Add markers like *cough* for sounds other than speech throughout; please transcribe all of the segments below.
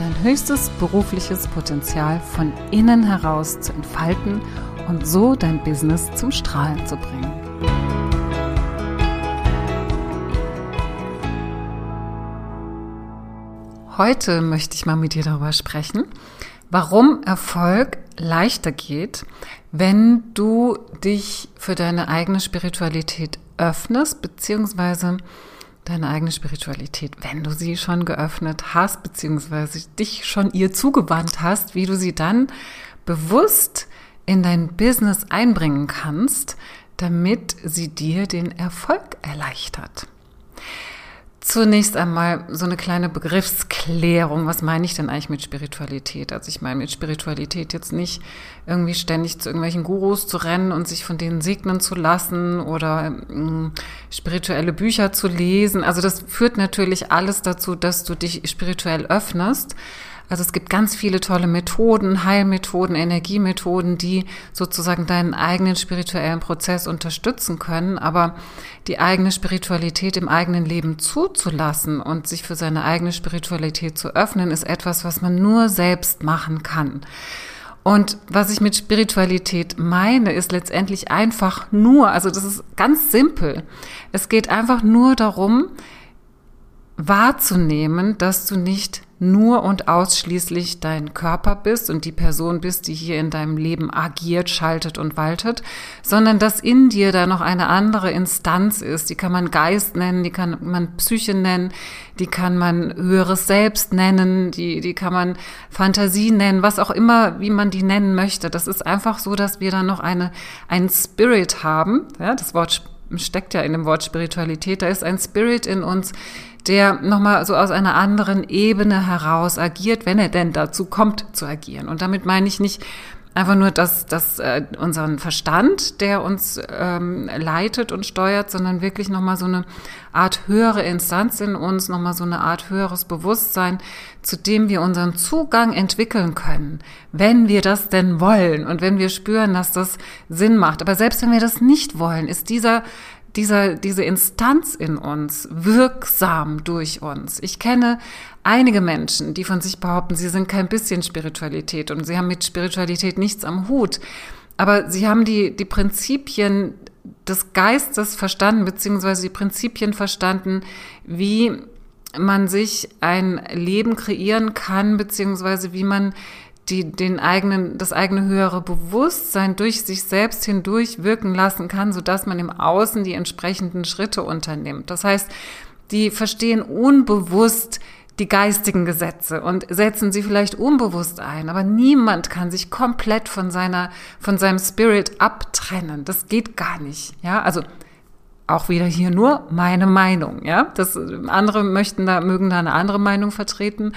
dein höchstes berufliches Potenzial von innen heraus zu entfalten und so dein Business zum Strahlen zu bringen. Heute möchte ich mal mit dir darüber sprechen, warum Erfolg leichter geht, wenn du dich für deine eigene Spiritualität öffnest, beziehungsweise deine eigene Spiritualität, wenn du sie schon geöffnet hast, beziehungsweise dich schon ihr zugewandt hast, wie du sie dann bewusst in dein Business einbringen kannst, damit sie dir den Erfolg erleichtert. Zunächst einmal so eine kleine Begriffsklärung. Was meine ich denn eigentlich mit Spiritualität? Also ich meine mit Spiritualität jetzt nicht irgendwie ständig zu irgendwelchen Gurus zu rennen und sich von denen segnen zu lassen oder ähm, spirituelle Bücher zu lesen. Also das führt natürlich alles dazu, dass du dich spirituell öffnest. Also es gibt ganz viele tolle Methoden, Heilmethoden, Energiemethoden, die sozusagen deinen eigenen spirituellen Prozess unterstützen können. Aber die eigene Spiritualität im eigenen Leben zuzulassen und sich für seine eigene Spiritualität zu öffnen, ist etwas, was man nur selbst machen kann. Und was ich mit Spiritualität meine, ist letztendlich einfach nur, also das ist ganz simpel. Es geht einfach nur darum, wahrzunehmen, dass du nicht nur und ausschließlich dein Körper bist und die Person bist, die hier in deinem Leben agiert, schaltet und waltet, sondern dass in dir da noch eine andere Instanz ist. Die kann man Geist nennen, die kann man Psyche nennen, die kann man höheres Selbst nennen, die, die kann man Fantasie nennen, was auch immer, wie man die nennen möchte. Das ist einfach so, dass wir da noch eine, einen Spirit haben. Ja, das Wort steckt ja in dem Wort Spiritualität. Da ist ein Spirit in uns, der nochmal so aus einer anderen Ebene heraus agiert, wenn er denn dazu kommt zu agieren. Und damit meine ich nicht einfach nur das, das äh, unseren Verstand, der uns ähm, leitet und steuert, sondern wirklich nochmal so eine Art höhere Instanz in uns, nochmal so eine Art höheres Bewusstsein, zu dem wir unseren Zugang entwickeln können, wenn wir das denn wollen und wenn wir spüren, dass das Sinn macht. Aber selbst wenn wir das nicht wollen, ist dieser dieser, diese Instanz in uns wirksam durch uns. Ich kenne einige Menschen, die von sich behaupten, sie sind kein bisschen Spiritualität und sie haben mit Spiritualität nichts am Hut. Aber sie haben die, die Prinzipien des Geistes verstanden, beziehungsweise die Prinzipien verstanden, wie man sich ein Leben kreieren kann, beziehungsweise wie man die den eigenen, das eigene höhere Bewusstsein durch sich selbst hindurch wirken lassen kann, so dass man im Außen die entsprechenden Schritte unternimmt. Das heißt, die verstehen unbewusst die geistigen Gesetze und setzen sie vielleicht unbewusst ein, aber niemand kann sich komplett von seiner, von seinem Spirit abtrennen. Das geht gar nicht. Ja, also auch wieder hier nur meine Meinung. Ja, das andere möchten da, mögen da eine andere Meinung vertreten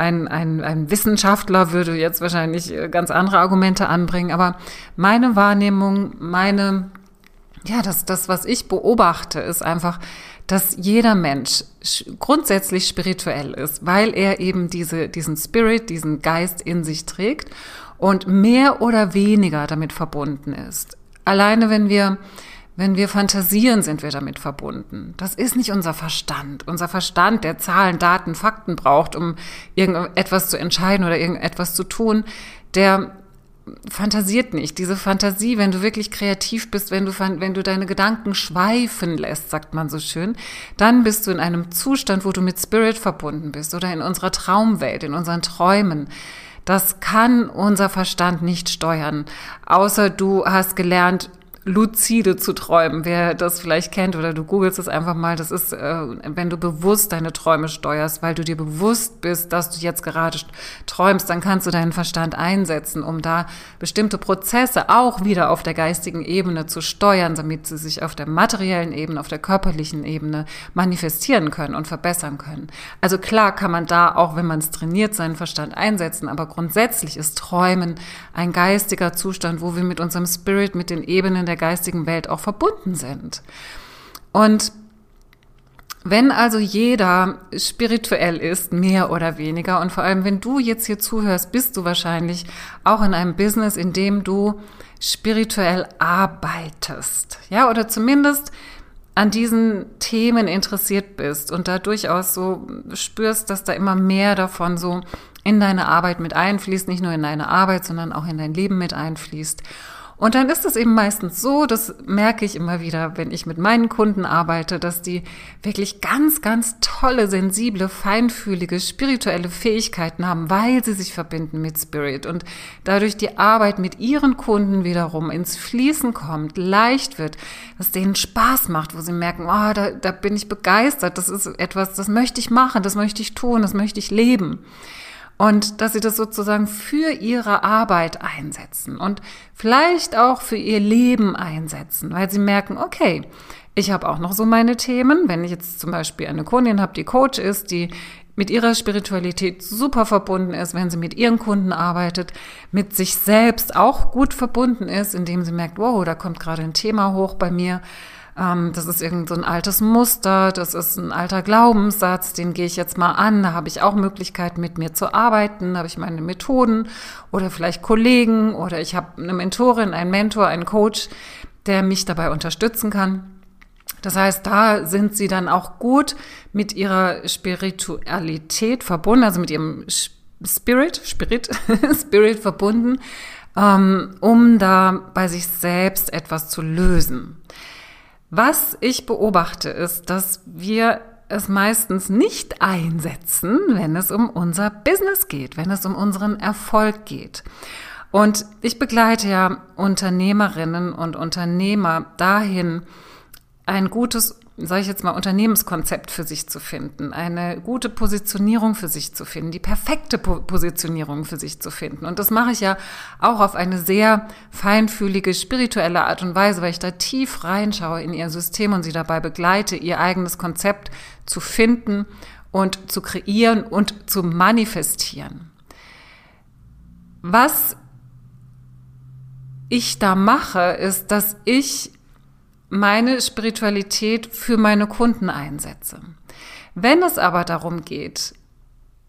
ein, ein, ein Wissenschaftler würde jetzt wahrscheinlich äh, ganz andere Argumente anbringen, aber meine Wahrnehmung, meine, ja, das, das, was ich beobachte, ist einfach, dass jeder Mensch grundsätzlich spirituell ist, weil er eben diese, diesen Spirit, diesen Geist in sich trägt und mehr oder weniger damit verbunden ist. Alleine wenn wir wenn wir fantasieren, sind wir damit verbunden. Das ist nicht unser Verstand. Unser Verstand, der Zahlen, Daten, Fakten braucht, um irgendetwas zu entscheiden oder irgendetwas zu tun, der fantasiert nicht. Diese Fantasie, wenn du wirklich kreativ bist, wenn du, wenn du deine Gedanken schweifen lässt, sagt man so schön, dann bist du in einem Zustand, wo du mit Spirit verbunden bist oder in unserer Traumwelt, in unseren Träumen. Das kann unser Verstand nicht steuern, außer du hast gelernt, luzide zu träumen. Wer das vielleicht kennt oder du googelst es einfach mal, das ist, äh, wenn du bewusst deine Träume steuerst, weil du dir bewusst bist, dass du jetzt gerade träumst, dann kannst du deinen Verstand einsetzen, um da bestimmte Prozesse auch wieder auf der geistigen Ebene zu steuern, damit sie sich auf der materiellen Ebene, auf der körperlichen Ebene manifestieren können und verbessern können. Also klar kann man da auch, wenn man es trainiert, seinen Verstand einsetzen, aber grundsätzlich ist Träumen ein geistiger Zustand, wo wir mit unserem Spirit, mit den Ebenen der geistigen Welt auch verbunden sind. Und wenn also jeder spirituell ist, mehr oder weniger, und vor allem wenn du jetzt hier zuhörst, bist du wahrscheinlich auch in einem Business, in dem du spirituell arbeitest. Ja, oder zumindest an diesen Themen interessiert bist und da durchaus so spürst, dass da immer mehr davon so in deine Arbeit mit einfließt, nicht nur in deine Arbeit, sondern auch in dein Leben mit einfließt. Und dann ist es eben meistens so, das merke ich immer wieder, wenn ich mit meinen Kunden arbeite, dass die wirklich ganz, ganz tolle, sensible, feinfühlige, spirituelle Fähigkeiten haben, weil sie sich verbinden mit Spirit. Und dadurch die Arbeit mit ihren Kunden wiederum ins Fließen kommt, leicht wird, dass denen Spaß macht, wo sie merken, oh, da, da bin ich begeistert, das ist etwas, das möchte ich machen, das möchte ich tun, das möchte ich leben und dass sie das sozusagen für ihre Arbeit einsetzen und vielleicht auch für ihr Leben einsetzen, weil sie merken, okay, ich habe auch noch so meine Themen. Wenn ich jetzt zum Beispiel eine Kundin habe, die Coach ist, die mit ihrer Spiritualität super verbunden ist, wenn sie mit ihren Kunden arbeitet, mit sich selbst auch gut verbunden ist, indem sie merkt, wow, da kommt gerade ein Thema hoch bei mir ähm, das ist irgend so ein altes Muster, das ist ein alter Glaubenssatz, den gehe ich jetzt mal an, da habe ich auch Möglichkeiten mit mir zu arbeiten, da habe ich meine Methoden oder vielleicht Kollegen oder ich habe eine Mentorin, einen Mentor, einen Coach, der mich dabei unterstützen kann. Das heißt, da sind sie dann auch gut mit ihrer Spiritualität verbunden, also mit ihrem Spirit, Spirit, *laughs* Spirit verbunden, ähm, um da bei sich selbst etwas zu lösen. Was ich beobachte, ist, dass wir es meistens nicht einsetzen, wenn es um unser Business geht, wenn es um unseren Erfolg geht. Und ich begleite ja Unternehmerinnen und Unternehmer dahin, ein gutes sage ich jetzt mal, Unternehmenskonzept für sich zu finden, eine gute Positionierung für sich zu finden, die perfekte po Positionierung für sich zu finden. Und das mache ich ja auch auf eine sehr feinfühlige, spirituelle Art und Weise, weil ich da tief reinschaue in ihr System und sie dabei begleite, ihr eigenes Konzept zu finden und zu kreieren und zu manifestieren. Was ich da mache, ist, dass ich meine Spiritualität für meine Kunden einsetze. Wenn es aber darum geht,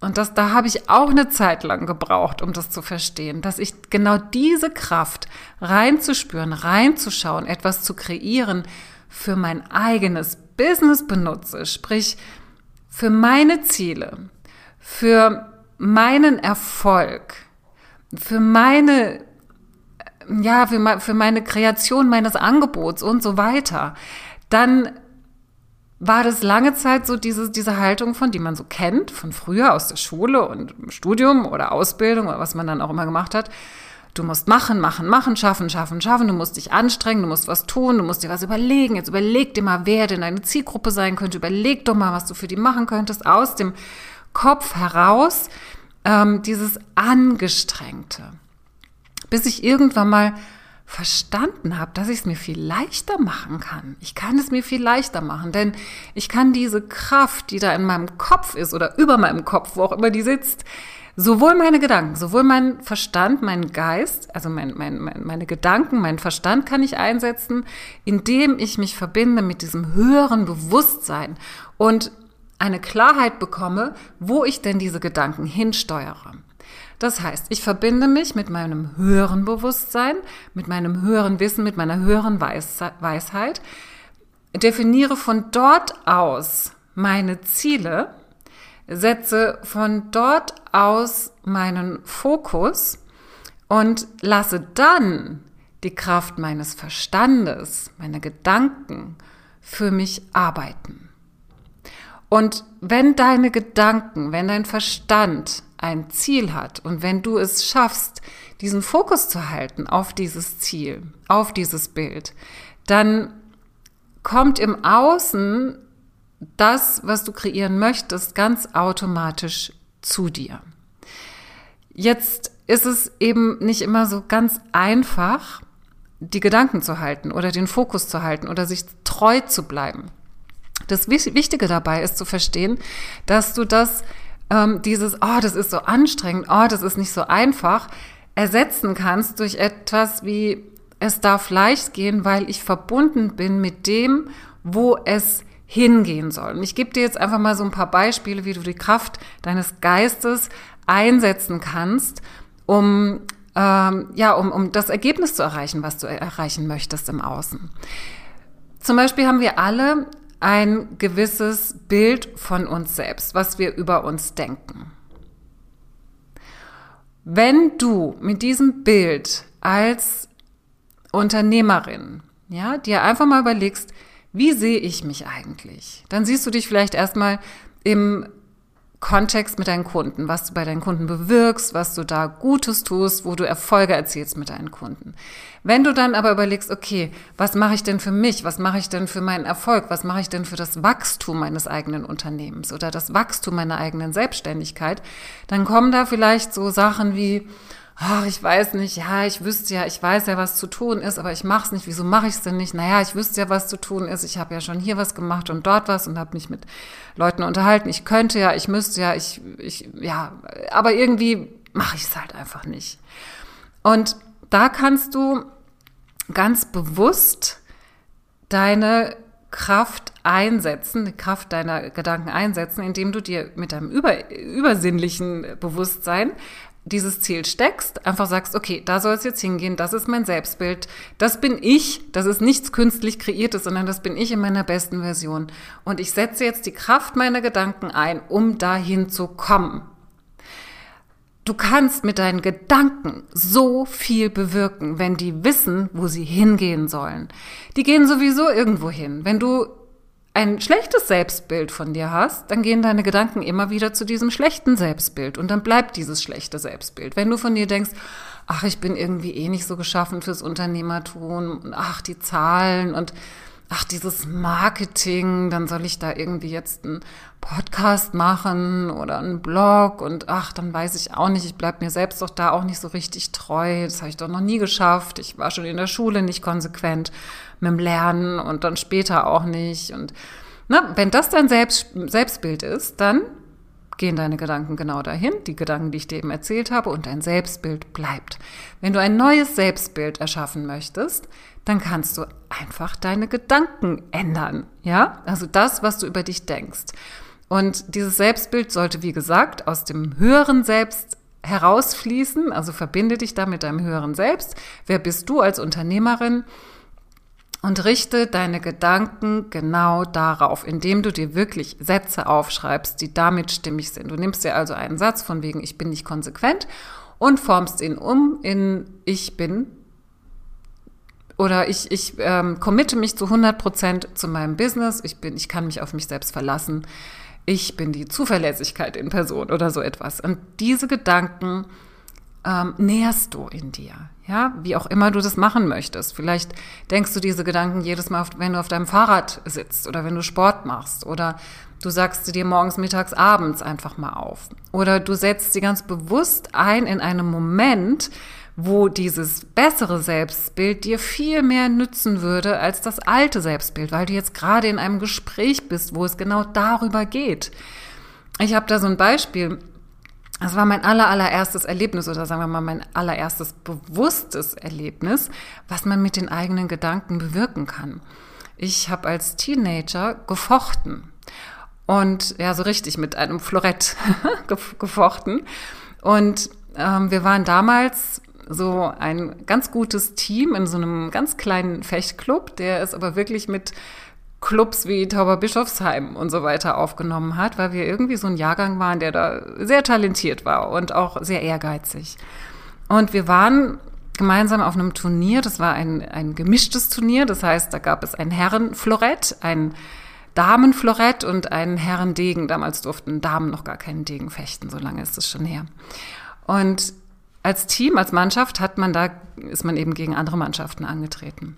und das, da habe ich auch eine Zeit lang gebraucht, um das zu verstehen, dass ich genau diese Kraft reinzuspüren, reinzuschauen, etwas zu kreieren, für mein eigenes Business benutze, sprich für meine Ziele, für meinen Erfolg, für meine ja, für, für meine Kreation meines Angebots und so weiter, dann war das lange Zeit so diese, diese Haltung von, die man so kennt, von früher aus der Schule und Studium oder Ausbildung oder was man dann auch immer gemacht hat. Du musst machen, machen, machen, schaffen, schaffen, schaffen. Du musst dich anstrengen, du musst was tun, du musst dir was überlegen. Jetzt überleg dir mal, wer denn deine Zielgruppe sein könnte. Überleg doch mal, was du für die machen könntest. Aus dem Kopf heraus ähm, dieses Angestrengte bis ich irgendwann mal verstanden habe, dass ich es mir viel leichter machen kann. Ich kann es mir viel leichter machen, denn ich kann diese Kraft, die da in meinem Kopf ist oder über meinem Kopf, wo auch immer die sitzt, sowohl meine Gedanken, sowohl mein Verstand, mein Geist, also mein, mein, mein, meine Gedanken, mein Verstand kann ich einsetzen, indem ich mich verbinde mit diesem höheren Bewusstsein und eine Klarheit bekomme, wo ich denn diese Gedanken hinsteuere. Das heißt, ich verbinde mich mit meinem höheren Bewusstsein, mit meinem höheren Wissen, mit meiner höheren Weisheit, definiere von dort aus meine Ziele, setze von dort aus meinen Fokus und lasse dann die Kraft meines Verstandes, meine Gedanken für mich arbeiten. Und wenn deine Gedanken, wenn dein Verstand ein Ziel hat und wenn du es schaffst, diesen Fokus zu halten auf dieses Ziel, auf dieses Bild, dann kommt im Außen das, was du kreieren möchtest, ganz automatisch zu dir. Jetzt ist es eben nicht immer so ganz einfach, die Gedanken zu halten oder den Fokus zu halten oder sich treu zu bleiben. Das Wichtige dabei ist zu verstehen, dass du das, ähm, dieses, oh, das ist so anstrengend, oh, das ist nicht so einfach, ersetzen kannst durch etwas wie, es darf leicht gehen, weil ich verbunden bin mit dem, wo es hingehen soll. Und ich gebe dir jetzt einfach mal so ein paar Beispiele, wie du die Kraft deines Geistes einsetzen kannst, um ähm, ja, um, um das Ergebnis zu erreichen, was du erreichen möchtest im Außen. Zum Beispiel haben wir alle ein gewisses Bild von uns selbst, was wir über uns denken. Wenn du mit diesem Bild als Unternehmerin, ja, dir einfach mal überlegst, wie sehe ich mich eigentlich? Dann siehst du dich vielleicht erstmal im Kontext mit deinen Kunden, was du bei deinen Kunden bewirkst, was du da Gutes tust, wo du Erfolge erzielst mit deinen Kunden. Wenn du dann aber überlegst, okay, was mache ich denn für mich? Was mache ich denn für meinen Erfolg? Was mache ich denn für das Wachstum meines eigenen Unternehmens oder das Wachstum meiner eigenen Selbstständigkeit? Dann kommen da vielleicht so Sachen wie, ach, ich weiß nicht, ja, ich wüsste ja, ich weiß ja, was zu tun ist, aber ich mache es nicht. Wieso mache ich es denn nicht? Naja, ich wüsste ja, was zu tun ist. Ich habe ja schon hier was gemacht und dort was und habe mich mit Leuten unterhalten. Ich könnte ja, ich müsste ja, ich, ich, ja, aber irgendwie mache ich es halt einfach nicht. Und da kannst du ganz bewusst deine Kraft einsetzen, die Kraft deiner Gedanken einsetzen, indem du dir mit deinem über, übersinnlichen Bewusstsein dieses Ziel steckst, einfach sagst, okay, da soll es jetzt hingehen, das ist mein Selbstbild, das bin ich, das ist nichts künstlich kreiertes, sondern das bin ich in meiner besten Version. Und ich setze jetzt die Kraft meiner Gedanken ein, um dahin zu kommen. Du kannst mit deinen Gedanken so viel bewirken, wenn die wissen, wo sie hingehen sollen. Die gehen sowieso irgendwo hin. Wenn du ein schlechtes Selbstbild von dir hast, dann gehen deine Gedanken immer wieder zu diesem schlechten Selbstbild und dann bleibt dieses schlechte Selbstbild. Wenn du von dir denkst, ach, ich bin irgendwie eh nicht so geschaffen fürs Unternehmertum, ach, die Zahlen und ach, dieses Marketing, dann soll ich da irgendwie jetzt einen Podcast machen oder einen Blog und ach, dann weiß ich auch nicht, ich bleib mir selbst doch da auch nicht so richtig treu, das habe ich doch noch nie geschafft, ich war schon in der Schule nicht konsequent mit dem Lernen und dann später auch nicht. Und na, ne, wenn das dein Selbst, Selbstbild ist, dann gehen deine Gedanken genau dahin, die Gedanken, die ich dir eben erzählt habe, und dein Selbstbild bleibt. Wenn du ein neues Selbstbild erschaffen möchtest, dann kannst du einfach deine Gedanken ändern. Ja, also das, was du über dich denkst. Und dieses Selbstbild sollte, wie gesagt, aus dem höheren Selbst herausfließen. Also verbinde dich da mit deinem höheren Selbst. Wer bist du als Unternehmerin? Und richte deine Gedanken genau darauf, indem du dir wirklich Sätze aufschreibst, die damit stimmig sind. Du nimmst dir also einen Satz von wegen, ich bin nicht konsequent und formst ihn um in ich bin oder ich, ich ähm, committe mich zu 100 Prozent zu meinem Business. Ich bin, ich kann mich auf mich selbst verlassen. Ich bin die Zuverlässigkeit in Person oder so etwas. Und diese Gedanken ähm, nährst du in dir. Ja, wie auch immer du das machen möchtest. Vielleicht denkst du diese Gedanken jedes Mal, wenn du auf deinem Fahrrad sitzt oder wenn du Sport machst oder du sagst sie dir morgens, mittags, abends einfach mal auf. Oder du setzt sie ganz bewusst ein in einem Moment, wo dieses bessere Selbstbild dir viel mehr nützen würde als das alte Selbstbild, weil du jetzt gerade in einem Gespräch bist, wo es genau darüber geht. Ich habe da so ein Beispiel. Das war mein aller, allererstes Erlebnis oder sagen wir mal mein allererstes bewusstes Erlebnis, was man mit den eigenen Gedanken bewirken kann. Ich habe als Teenager gefochten und ja, so richtig mit einem Florett *laughs* gefochten. Und ähm, wir waren damals so ein ganz gutes Team in so einem ganz kleinen Fechtclub, der es aber wirklich mit Clubs wie Tauberbischofsheim und so weiter aufgenommen hat, weil wir irgendwie so ein Jahrgang waren, der da sehr talentiert war und auch sehr ehrgeizig. Und wir waren gemeinsam auf einem Turnier, das war ein, ein gemischtes Turnier, das heißt, da gab es ein Herrenflorett, ein Damenflorett und einen Herrendegen. Damals durften Damen noch gar keinen Degen fechten, so lange ist es schon her. Und als Team, als Mannschaft hat man da, ist man eben gegen andere Mannschaften angetreten.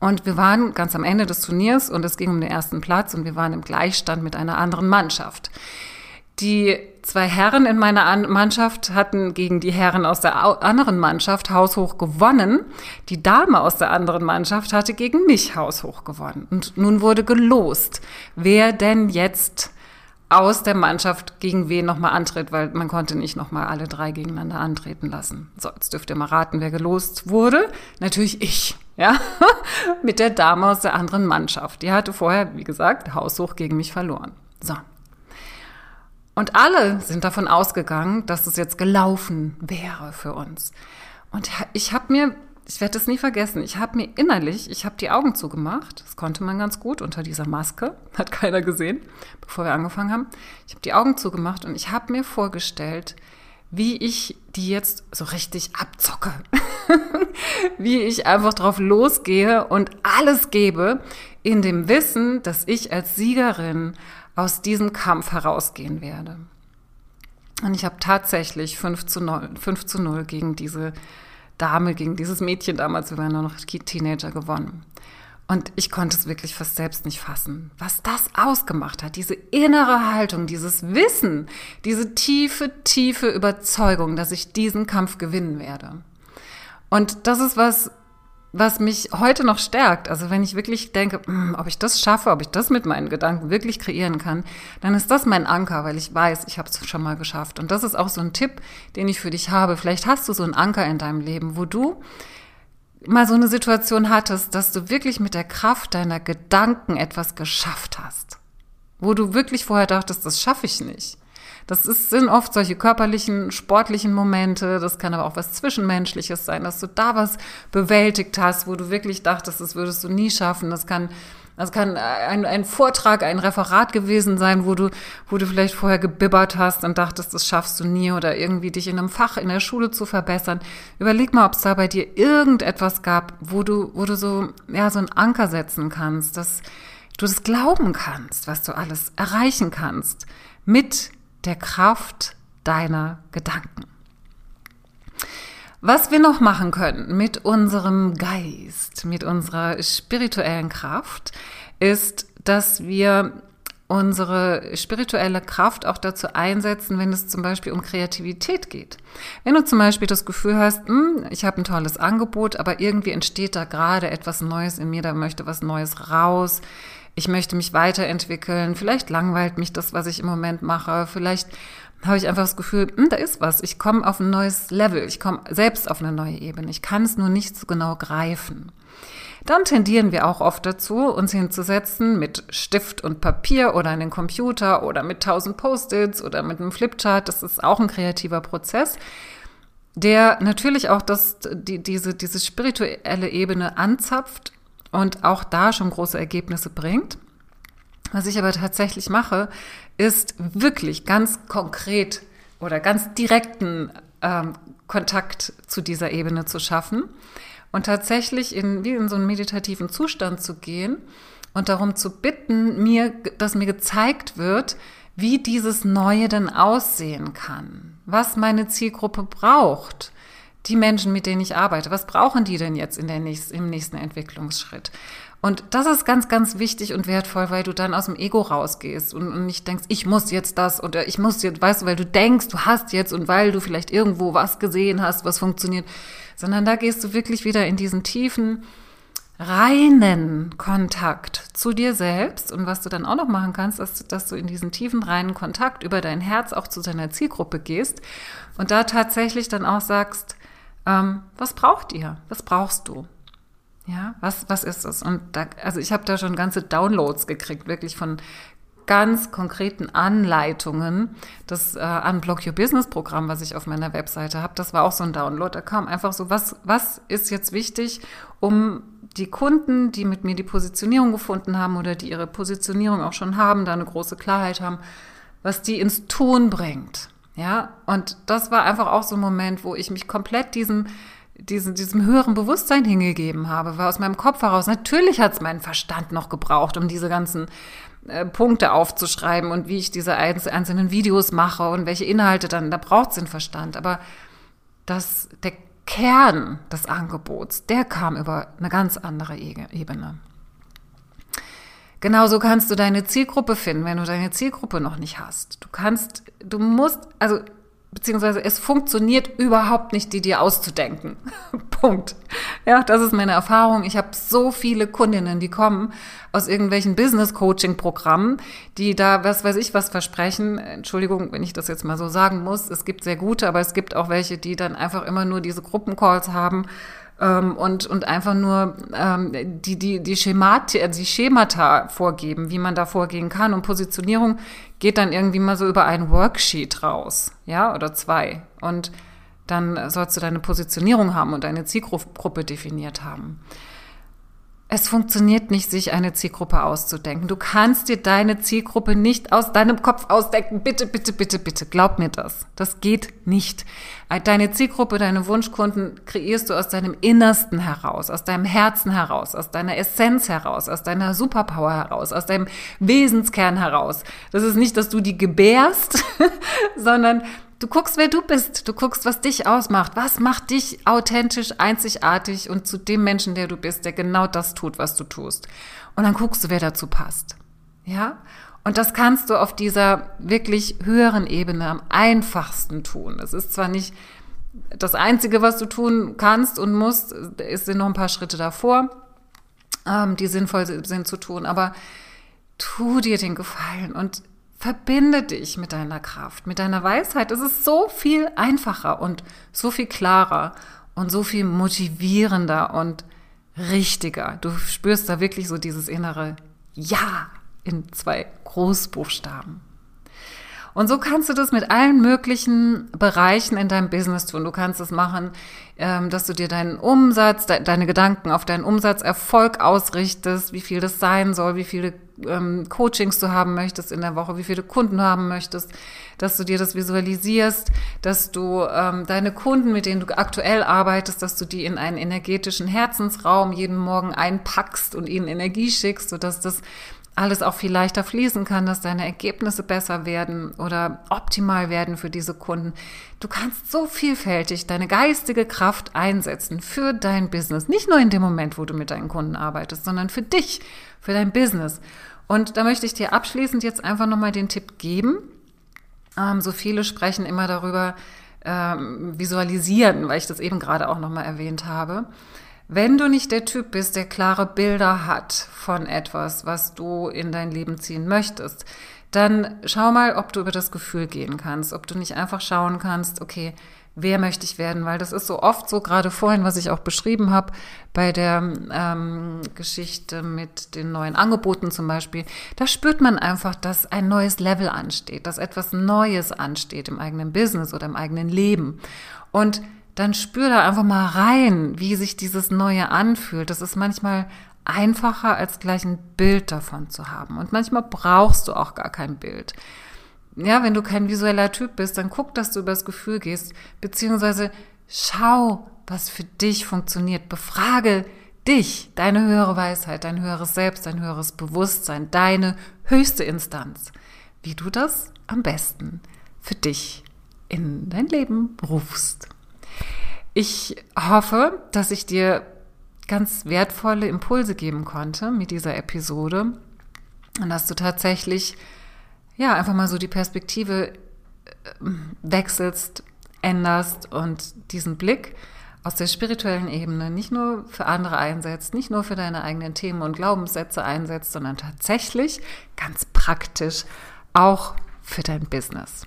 Und wir waren ganz am Ende des Turniers und es ging um den ersten Platz und wir waren im Gleichstand mit einer anderen Mannschaft. Die zwei Herren in meiner Mannschaft hatten gegen die Herren aus der anderen Mannschaft haushoch gewonnen. Die Dame aus der anderen Mannschaft hatte gegen mich haushoch gewonnen. Und nun wurde gelost, wer denn jetzt aus der Mannschaft gegen wen nochmal antritt, weil man konnte nicht nochmal alle drei gegeneinander antreten lassen. So, jetzt dürft ihr mal raten, wer gelost wurde. Natürlich ich, ja, *laughs* mit der Dame aus der anderen Mannschaft. Die hatte vorher, wie gesagt, haushoch gegen mich verloren. So. Und alle sind davon ausgegangen, dass es jetzt gelaufen wäre für uns. Und ich habe mir ich werde das nie vergessen. Ich habe mir innerlich, ich habe die Augen zugemacht. Das konnte man ganz gut unter dieser Maske. *laughs* Hat keiner gesehen, bevor wir angefangen haben. Ich habe die Augen zugemacht und ich habe mir vorgestellt, wie ich die jetzt so richtig abzocke. *laughs* wie ich einfach drauf losgehe und alles gebe in dem Wissen, dass ich als Siegerin aus diesem Kampf herausgehen werde. Und ich habe tatsächlich 5 zu 0, 5 zu 0 gegen diese Dame, gegen dieses Mädchen damals, wir waren noch Teenager, gewonnen. Und ich konnte es wirklich fast selbst nicht fassen, was das ausgemacht hat. Diese innere Haltung, dieses Wissen, diese tiefe, tiefe Überzeugung, dass ich diesen Kampf gewinnen werde. Und das ist was, was mich heute noch stärkt, also wenn ich wirklich denke, hm, ob ich das schaffe, ob ich das mit meinen Gedanken wirklich kreieren kann, dann ist das mein Anker, weil ich weiß, ich habe es schon mal geschafft. Und das ist auch so ein Tipp, den ich für dich habe. Vielleicht hast du so einen Anker in deinem Leben, wo du mal so eine Situation hattest, dass du wirklich mit der Kraft deiner Gedanken etwas geschafft hast. Wo du wirklich vorher dachtest, das schaffe ich nicht. Das ist, sind oft solche körperlichen, sportlichen Momente. Das kann aber auch was Zwischenmenschliches sein, dass du da was bewältigt hast, wo du wirklich dachtest, das würdest du nie schaffen. Das kann das kann ein, ein Vortrag, ein Referat gewesen sein, wo du, wo du vielleicht vorher gebibbert hast und dachtest, das schaffst du nie oder irgendwie dich in einem Fach in der Schule zu verbessern. Überleg mal, ob es da bei dir irgendetwas gab, wo du, wo du so, ja, so einen Anker setzen kannst, dass du das glauben kannst, was du alles erreichen kannst mit der Kraft deiner Gedanken. Was wir noch machen können mit unserem Geist, mit unserer spirituellen Kraft, ist, dass wir unsere spirituelle Kraft auch dazu einsetzen, wenn es zum Beispiel um Kreativität geht. Wenn du zum Beispiel das Gefühl hast, hm, ich habe ein tolles Angebot, aber irgendwie entsteht da gerade etwas Neues in mir, da möchte was Neues raus, ich möchte mich weiterentwickeln, vielleicht langweilt mich das, was ich im Moment mache, vielleicht habe ich einfach das Gefühl, hm, da ist was, ich komme auf ein neues Level, ich komme selbst auf eine neue Ebene, ich kann es nur nicht so genau greifen. Dann tendieren wir auch oft dazu, uns hinzusetzen mit Stift und Papier oder einen Computer oder mit tausend Post-its oder mit einem Flipchart. Das ist auch ein kreativer Prozess, der natürlich auch das, die, diese, diese spirituelle Ebene anzapft und auch da schon große Ergebnisse bringt. Was ich aber tatsächlich mache, ist wirklich ganz konkret oder ganz direkten ähm, Kontakt zu dieser Ebene zu schaffen und tatsächlich in, wie in so einen meditativen Zustand zu gehen und darum zu bitten, mir, dass mir gezeigt wird, wie dieses Neue denn aussehen kann, was meine Zielgruppe braucht, die Menschen, mit denen ich arbeite, was brauchen die denn jetzt in der nächsten, im nächsten Entwicklungsschritt? Und das ist ganz, ganz wichtig und wertvoll, weil du dann aus dem Ego rausgehst und, und nicht denkst, ich muss jetzt das oder ich muss jetzt, weißt du, weil du denkst, du hast jetzt und weil du vielleicht irgendwo was gesehen hast, was funktioniert, sondern da gehst du wirklich wieder in diesen tiefen, reinen Kontakt zu dir selbst und was du dann auch noch machen kannst, ist, dass du in diesen tiefen, reinen Kontakt über dein Herz auch zu deiner Zielgruppe gehst und da tatsächlich dann auch sagst, ähm, was braucht ihr? Was brauchst du? Ja, was, was ist es? Und da, also ich habe da schon ganze Downloads gekriegt, wirklich von ganz konkreten Anleitungen. Das äh, Unblock Your Business Programm, was ich auf meiner Webseite habe, das war auch so ein Download. Da kam einfach so, was, was ist jetzt wichtig, um die Kunden, die mit mir die Positionierung gefunden haben oder die ihre Positionierung auch schon haben, da eine große Klarheit haben, was die ins Tun bringt. Ja, und das war einfach auch so ein Moment, wo ich mich komplett diesem, diesem, diesem höheren Bewusstsein hingegeben habe, war aus meinem Kopf heraus. Natürlich hat es meinen Verstand noch gebraucht, um diese ganzen äh, Punkte aufzuschreiben und wie ich diese einzelnen Videos mache und welche Inhalte dann, da braucht es den Verstand. Aber das, der Kern des Angebots, der kam über eine ganz andere Ebene. Genauso kannst du deine Zielgruppe finden, wenn du deine Zielgruppe noch nicht hast. Du kannst, du musst, also beziehungsweise es funktioniert überhaupt nicht, die dir auszudenken. *laughs* Punkt. Ja, das ist meine Erfahrung. Ich habe so viele Kundinnen, die kommen aus irgendwelchen Business-Coaching-Programmen, die da, was weiß ich, was versprechen. Entschuldigung, wenn ich das jetzt mal so sagen muss. Es gibt sehr gute, aber es gibt auch welche, die dann einfach immer nur diese Gruppencalls haben ähm, und, und einfach nur ähm, die, die, die, Schemati, die Schemata vorgeben, wie man da vorgehen kann. Und Positionierung geht dann irgendwie mal so über ein Worksheet raus, ja, oder zwei. Und dann sollst du deine Positionierung haben und deine Zielgruppe definiert haben. Es funktioniert nicht, sich eine Zielgruppe auszudenken. Du kannst dir deine Zielgruppe nicht aus deinem Kopf ausdenken. Bitte, bitte, bitte, bitte. Glaub mir das. Das geht nicht. Deine Zielgruppe, deine Wunschkunden kreierst du aus deinem Innersten heraus, aus deinem Herzen heraus, aus deiner Essenz heraus, aus deiner Superpower heraus, aus deinem Wesenskern heraus. Das ist nicht, dass du die gebärst, *laughs* sondern Du guckst, wer du bist. Du guckst, was dich ausmacht. Was macht dich authentisch, einzigartig und zu dem Menschen, der du bist, der genau das tut, was du tust. Und dann guckst du, wer dazu passt. Ja? Und das kannst du auf dieser wirklich höheren Ebene am einfachsten tun. Es ist zwar nicht das Einzige, was du tun kannst und musst, es sind noch ein paar Schritte davor, ähm, die sinnvoll sind zu tun, aber tu dir den Gefallen und Verbinde dich mit deiner Kraft, mit deiner Weisheit. Es ist so viel einfacher und so viel klarer und so viel motivierender und richtiger. Du spürst da wirklich so dieses innere Ja in zwei Großbuchstaben. Und so kannst du das mit allen möglichen Bereichen in deinem Business tun. Du kannst es machen, ähm, dass du dir deinen Umsatz, deine Gedanken auf deinen Umsatzerfolg ausrichtest, wie viel das sein soll, wie viele ähm, Coachings du haben möchtest in der Woche, wie viele Kunden du haben möchtest, dass du dir das visualisierst, dass du ähm, deine Kunden, mit denen du aktuell arbeitest, dass du die in einen energetischen Herzensraum jeden Morgen einpackst und ihnen Energie schickst, sodass das alles auch viel leichter fließen kann, dass deine Ergebnisse besser werden oder optimal werden für diese Kunden. Du kannst so vielfältig deine geistige Kraft einsetzen für dein Business. Nicht nur in dem Moment, wo du mit deinen Kunden arbeitest, sondern für dich, für dein Business. Und da möchte ich dir abschließend jetzt einfach nochmal den Tipp geben. Ähm, so viele sprechen immer darüber, ähm, visualisieren, weil ich das eben gerade auch nochmal erwähnt habe. Wenn du nicht der Typ bist, der klare Bilder hat von etwas, was du in dein Leben ziehen möchtest, dann schau mal, ob du über das Gefühl gehen kannst, ob du nicht einfach schauen kannst, okay, wer möchte ich werden, weil das ist so oft so, gerade vorhin, was ich auch beschrieben habe, bei der ähm, Geschichte mit den neuen Angeboten zum Beispiel, da spürt man einfach, dass ein neues Level ansteht, dass etwas Neues ansteht im eigenen Business oder im eigenen Leben. Und dann spür da einfach mal rein, wie sich dieses Neue anfühlt. Das ist manchmal einfacher, als gleich ein Bild davon zu haben. Und manchmal brauchst du auch gar kein Bild. Ja, wenn du kein visueller Typ bist, dann guck, dass du übers Gefühl gehst, beziehungsweise schau, was für dich funktioniert. Befrage dich, deine höhere Weisheit, dein höheres Selbst, dein höheres Bewusstsein, deine höchste Instanz, wie du das am besten für dich in dein Leben rufst. Ich hoffe, dass ich dir ganz wertvolle Impulse geben konnte mit dieser Episode und dass du tatsächlich ja einfach mal so die Perspektive äh, wechselst, änderst und diesen Blick aus der spirituellen Ebene nicht nur für andere einsetzt, nicht nur für deine eigenen Themen und Glaubenssätze einsetzt, sondern tatsächlich ganz praktisch auch für dein Business.